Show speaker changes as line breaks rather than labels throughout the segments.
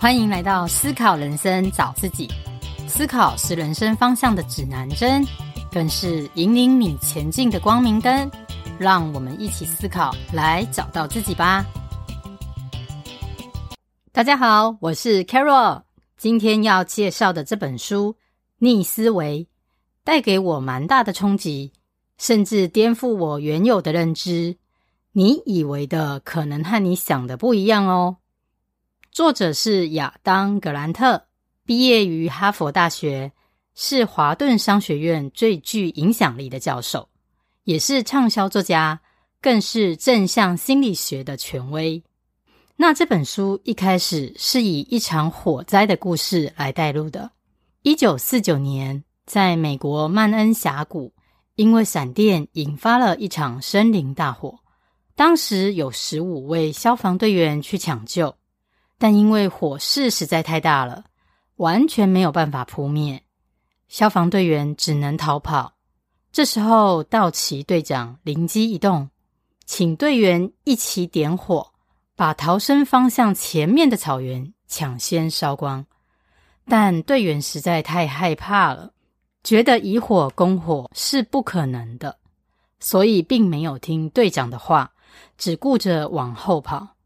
欢迎来到思考人生，找自己。思考是人生方向的指南针，更是引领你前进的光明灯。让我们一起思考，来找到自己吧。大家好，我是 Carol。今天要介绍的这本书《逆思维》，带给我蛮大的冲击，甚至颠覆我原有的认知。你以为的，可能和你想的不一样哦。作者是亚当·格兰特，毕业于哈佛大学，是华顿商学院最具影响力的教授，也是畅销作家，更是正向心理学的权威。那这本书一开始是以一场火灾的故事来带入的。一九四九年，在美国曼恩峡谷，因为闪电引发了一场森林大火，当时有十五位消防队员去抢救。但因为火势实在太大了，完全没有办法扑灭，消防队员只能逃跑。这时候，道奇队长灵机一动，请队员一起点火，把逃生方向前面的草原抢先烧光。但队员实在太害怕了，觉得以火攻火是不可能的，所以并没有听队长的话，只顾着往后跑。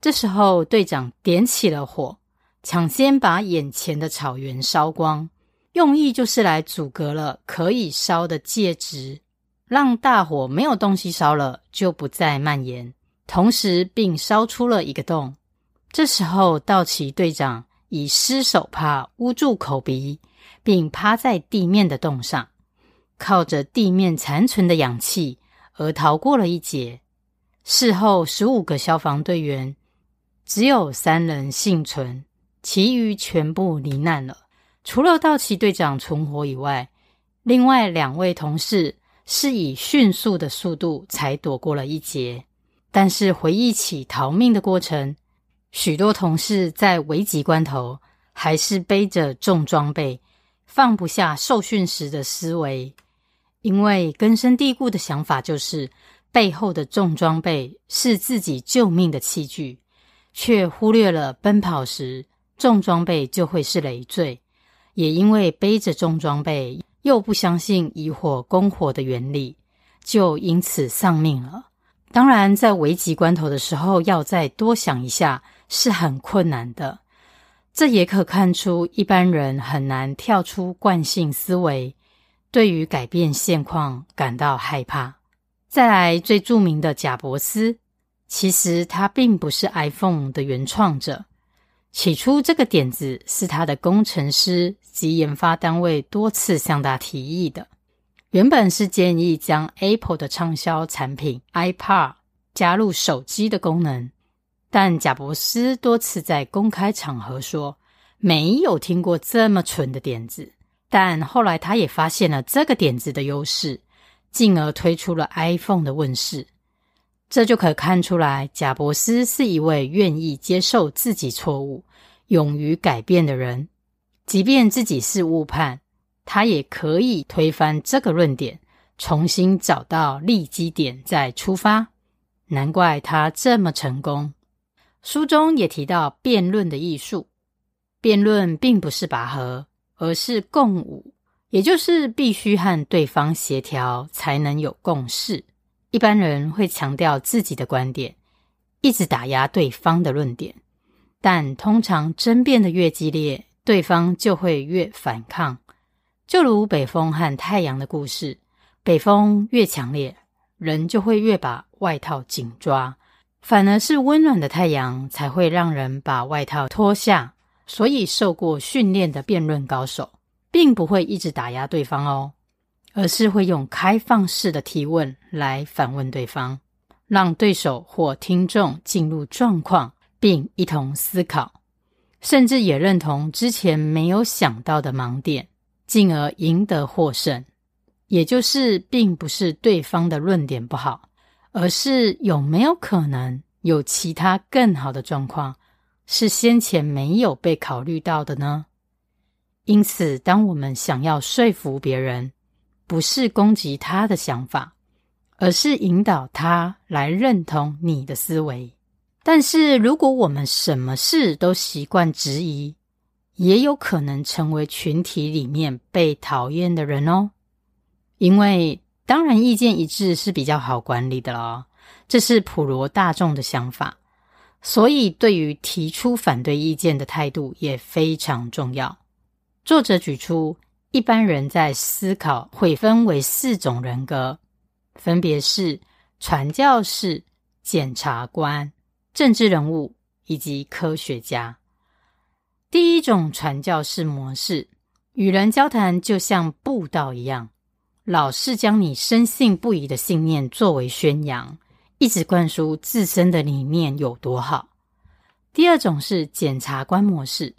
这时候，队长点起了火，抢先把眼前的草原烧光，用意就是来阻隔了可以烧的介质，让大火没有东西烧了就不再蔓延，同时并烧出了一个洞。这时候，道奇队长以湿手帕捂住口鼻，并趴在地面的洞上，靠着地面残存的氧气而逃过了一劫。事后，十五个消防队员。只有三人幸存，其余全部罹难了。除了道奇队长存活以外，另外两位同事是以迅速的速度才躲过了一劫。但是回忆起逃命的过程，许多同事在危急关头还是背着重装备，放不下受训时的思维，因为根深蒂固的想法就是背后的重装备是自己救命的器具。却忽略了奔跑时重装备就会是累赘，也因为背着重装备，又不相信以火攻火的原理，就因此丧命了。当然，在危急关头的时候，要再多想一下是很困难的。这也可看出一般人很难跳出惯性思维，对于改变现况感到害怕。再来，最著名的贾伯斯。其实他并不是 iPhone 的原创者，起初这个点子是他的工程师及研发单位多次向他提议的。原本是建议将 Apple 的畅销产品 iPad 加入手机的功能，但贾伯斯多次在公开场合说没有听过这么蠢的点子。但后来他也发现了这个点子的优势，进而推出了 iPhone 的问世。这就可看出来，贾伯斯是一位愿意接受自己错误、勇于改变的人。即便自己是误判，他也可以推翻这个论点，重新找到立基点再出发。难怪他这么成功。书中也提到辩论的艺术，辩论并不是拔河，而是共舞，也就是必须和对方协调，才能有共识。一般人会强调自己的观点，一直打压对方的论点，但通常争辩的越激烈，对方就会越反抗。就如北风和太阳的故事，北风越强烈，人就会越把外套紧抓，反而是温暖的太阳才会让人把外套脱下。所以，受过训练的辩论高手，并不会一直打压对方哦。而是会用开放式的提问来反问对方，让对手或听众进入状况，并一同思考，甚至也认同之前没有想到的盲点，进而赢得获胜。也就是，并不是对方的论点不好，而是有没有可能有其他更好的状况，是先前没有被考虑到的呢？因此，当我们想要说服别人，不是攻击他的想法，而是引导他来认同你的思维。但是如果我们什么事都习惯质疑，也有可能成为群体里面被讨厌的人哦。因为当然意见一致是比较好管理的咯，这是普罗大众的想法。所以对于提出反对意见的态度也非常重要。作者举出，一般人在思考会分为四种人格，分别是传教士、检察官。政治人物以及科学家。第一种传教士模式，与人交谈就像布道一样，老是将你深信不疑的信念作为宣扬，一直灌输自身的理念有多好。第二种是检察官模式，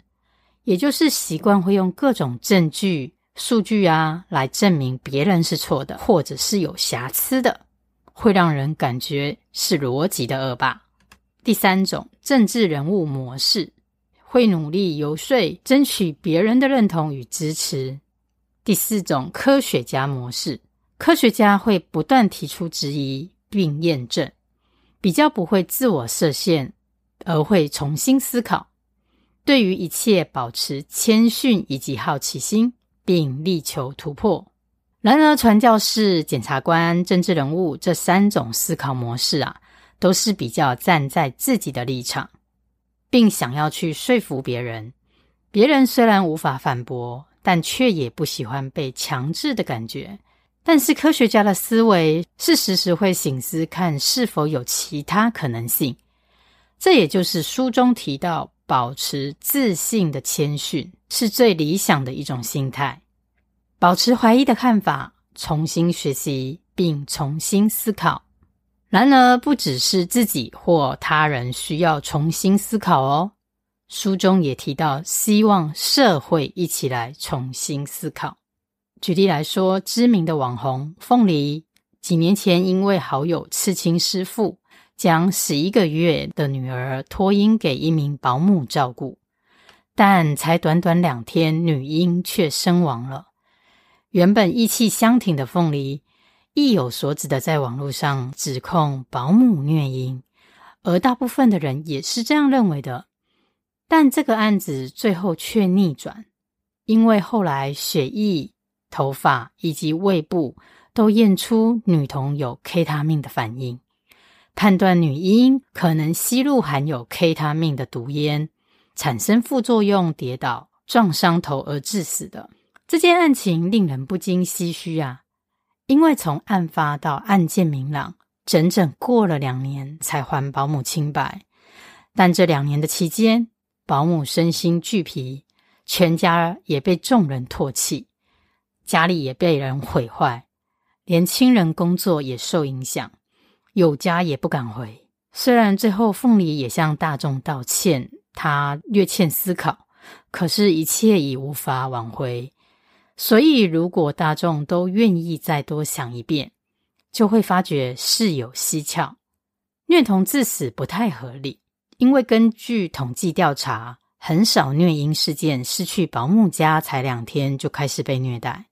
也就是习惯会用各种证据、数据啊来证明别人是错的，或者是有瑕疵的，会让人感觉是逻辑的恶霸。第三种政治人物模式，会努力游说，争取别人的认同与支持。第四种科学家模式，科学家会不断提出质疑并验证，比较不会自我设限，而会重新思考。对于一切保持谦逊以及好奇心，并力求突破。然而，传教士、检察官、政治人物这三种思考模式啊。都是比较站在自己的立场，并想要去说服别人。别人虽然无法反驳，但却也不喜欢被强制的感觉。但是科学家的思维是时时会醒思，看是否有其他可能性。这也就是书中提到，保持自信的谦逊是最理想的一种心态。保持怀疑的看法，重新学习，并重新思考。然而，不只是自己或他人需要重新思考哦。书中也提到，希望社会一起来重新思考。举例来说，知名的网红凤梨，几年前因为好友刺青师傅将十一个月的女儿托婴给一名保姆照顾，但才短短两天，女婴却身亡了。原本意气相挺的凤梨，意有所指的在网络上指控保姆虐婴，而大部分的人也是这样认为的。但这个案子最后却逆转，因为后来血液、头发以及胃部都验出女童有 K 他命的反应，判断女婴可能吸入含有 K 他命的毒烟，产生副作用，跌倒撞伤头而致死的。这件案情令人不禁唏嘘啊。因为从案发到案件明朗，整整过了两年才还保姆清白。但这两年的期间，保姆身心俱疲，全家也被众人唾弃，家里也被人毁坏，连亲人工作也受影响，有家也不敢回。虽然最后凤梨也向大众道歉，他略欠思考，可是，一切已无法挽回。所以，如果大众都愿意再多想一遍，就会发觉事有蹊跷。虐童致死不太合理，因为根据统计调查，很少虐婴事件是去保姆家才两天就开始被虐待。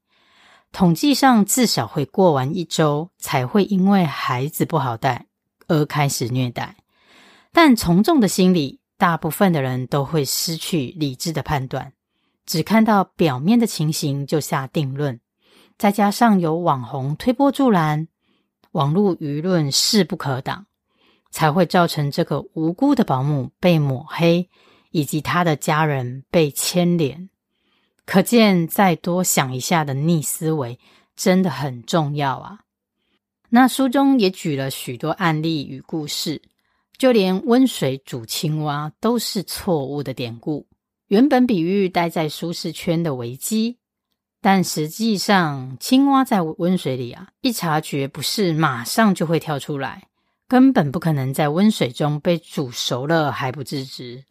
统计上至少会过完一周才会因为孩子不好带而开始虐待。但从众的心理，大部分的人都会失去理智的判断。只看到表面的情形就下定论，再加上有网红推波助澜，网络舆论势不可挡，才会造成这个无辜的保姆被抹黑，以及他的家人被牵连。可见，再多想一下的逆思维真的很重要啊！那书中也举了许多案例与故事，就连温水煮青蛙都是错误的典故。原本比喻待在舒适圈的危机，但实际上青蛙在温水里啊，一察觉不适，马上就会跳出来，根本不可能在温水中被煮熟了还不自知。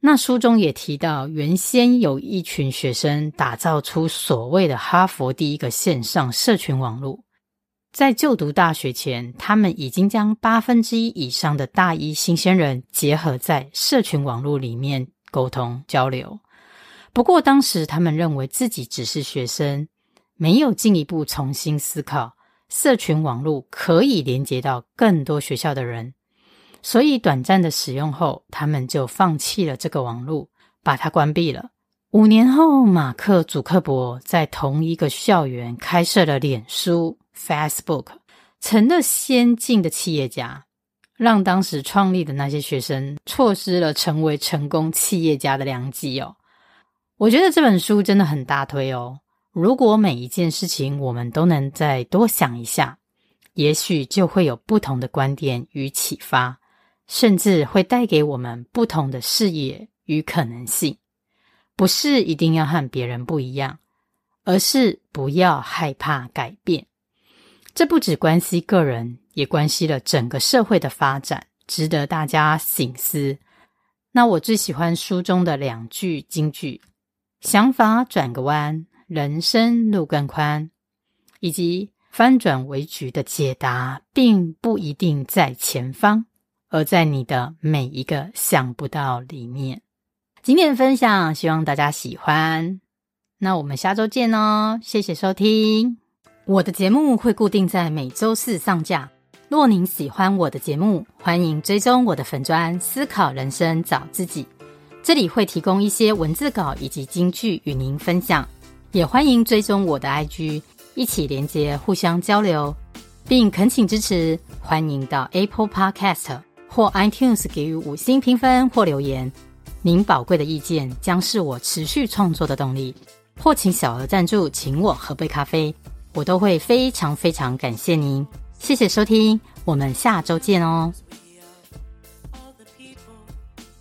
那书中也提到，原先有一群学生打造出所谓的哈佛第一个线上社群网络，在就读大学前，他们已经将八分之一以上的大一新鲜人结合在社群网络里面。沟通交流，不过当时他们认为自己只是学生，没有进一步重新思考社群网络可以连接到更多学校的人，所以短暂的使用后，他们就放弃了这个网络，把它关闭了。五年后，马克·祖克伯在同一个校园开设了脸书 （Facebook），成了先进的企业家，让当时创立的那些学生错失了成为成功企业家的良机哦。我觉得这本书真的很大推哦。如果每一件事情我们都能再多想一下，也许就会有不同的观点与启发，甚至会带给我们不同的视野与可能性。不是一定要和别人不一样，而是不要害怕改变。这不只关系个人，也关系了整个社会的发展，值得大家省思。那我最喜欢书中的两句金句：“想法转个弯，人生路更宽。”以及“翻转为局的解答，并不一定在前方，而在你的每一个想不到里面。”今天的分享，希望大家喜欢。那我们下周见哦！谢谢收听。我的节目会固定在每周四上架。若您喜欢我的节目，欢迎追踪我的粉专“思考人生找自己”。这里会提供一些文字稿以及金句与您分享。也欢迎追踪我的 IG，一起连接，互相交流，并恳请支持。欢迎到 Apple Podcast 或 iTunes 给予五星评分或留言。您宝贵的意见将是我持续创作的动力，或请小额赞助，请我喝杯咖啡，我都会非常非常感谢您。谢谢收听，我们下周见哦。